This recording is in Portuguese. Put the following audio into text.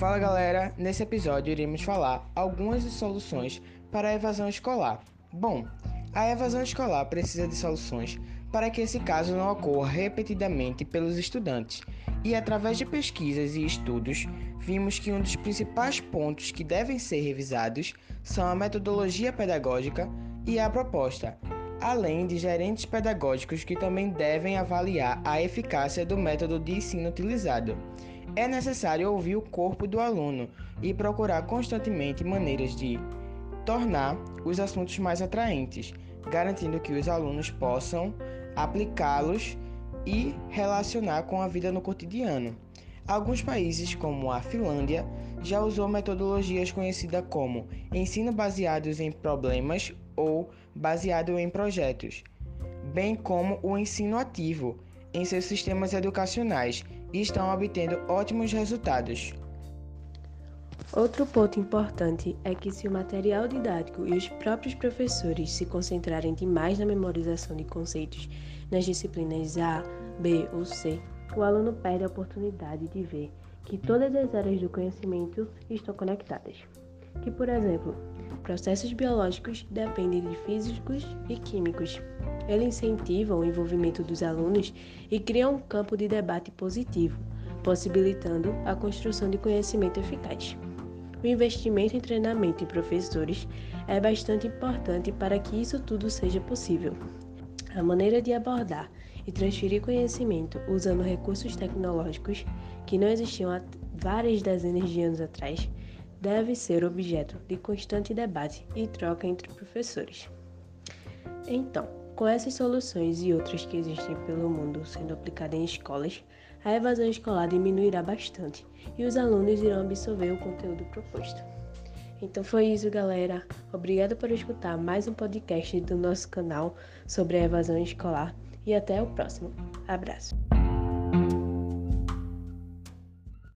Fala galera, nesse episódio iremos falar algumas soluções para a evasão escolar. Bom, a evasão escolar precisa de soluções para que esse caso não ocorra repetidamente pelos estudantes. E através de pesquisas e estudos, vimos que um dos principais pontos que devem ser revisados são a metodologia pedagógica e a proposta, além de gerentes pedagógicos que também devem avaliar a eficácia do método de ensino utilizado. É necessário ouvir o corpo do aluno e procurar constantemente maneiras de tornar os assuntos mais atraentes, garantindo que os alunos possam aplicá-los e relacionar com a vida no cotidiano. Alguns países, como a Finlândia, já usou metodologias conhecidas como ensino baseados em problemas ou baseado em projetos, bem como o ensino ativo em seus sistemas educacionais e estão obtendo ótimos resultados. Outro ponto importante é que, se o material didático e os próprios professores se concentrarem demais na memorização de conceitos nas disciplinas A, B ou C, o aluno perde a oportunidade de ver que todas as áreas do conhecimento estão conectadas. Que, por exemplo, processos biológicos dependem de físicos e químicos. Ele incentiva o envolvimento dos alunos e cria um campo de debate positivo, possibilitando a construção de conhecimento eficaz. O investimento em treinamento em professores é bastante importante para que isso tudo seja possível. A maneira de abordar e transferir conhecimento usando recursos tecnológicos que não existiam há várias dezenas de anos atrás deve ser objeto de constante debate e troca entre professores. Então, com essas soluções e outras que existem pelo mundo sendo aplicadas em escolas, a evasão escolar diminuirá bastante e os alunos irão absorver o conteúdo proposto. Então foi isso, galera. Obrigado por escutar mais um podcast do nosso canal sobre a evasão escolar e até o próximo. Abraço.